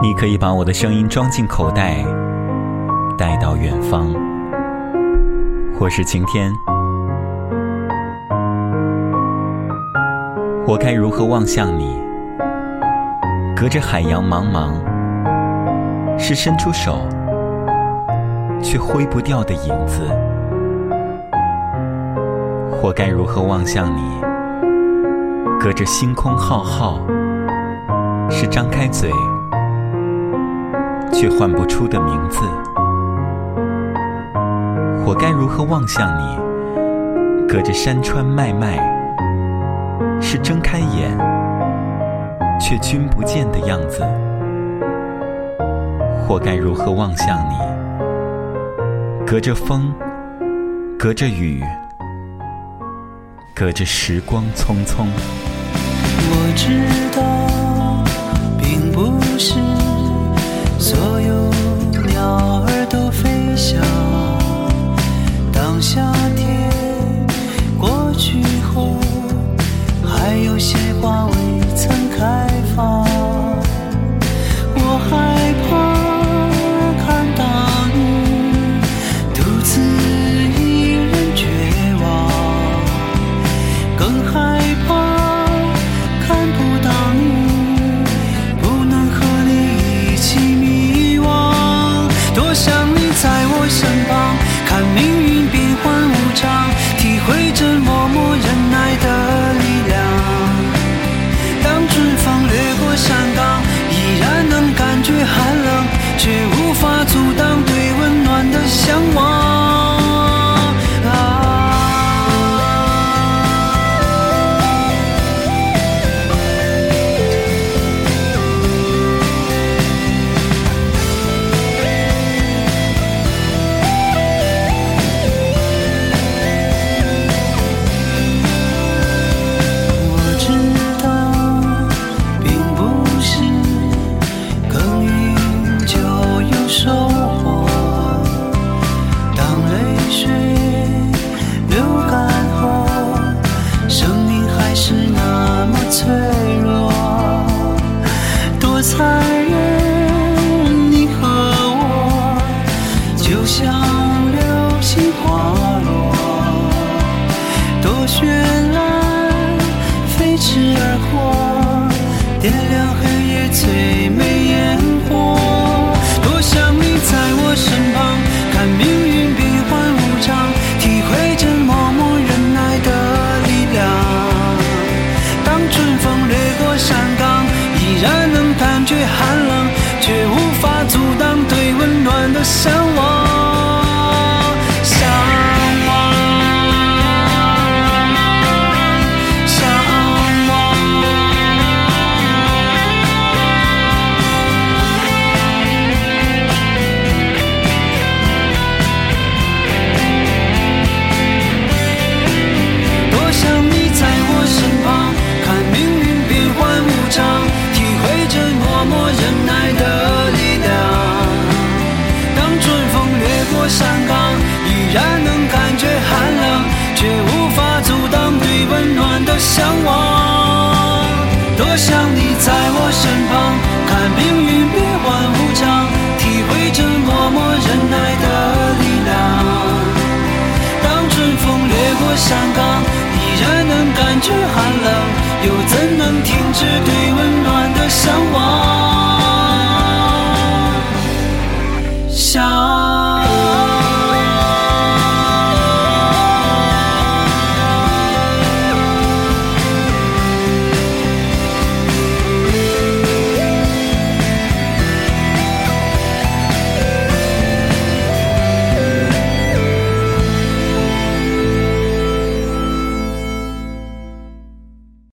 你可以把我的声音装进口袋，带到远方，或是晴天。我该如何望向你？隔着海洋茫茫，是伸出手却挥不掉的影子。我该如何望向你？隔着星空浩浩，是张开嘴却唤不出的名字。我该如何望向你？隔着山川脉脉。是睁开眼却君不见的样子，我该如何望向你？隔着风，隔着雨，隔着时光匆匆。我知道，夏天过去后。还有些话爱人你和我就像流星滑落多绚烂飞驰而过点亮黑夜最美烟火。往。我想你在我身旁，看命运变幻无常，体会这默默忍耐的力量。当春风掠过山岗，依然能感觉寒冷，又怎能停止对温暖的向往？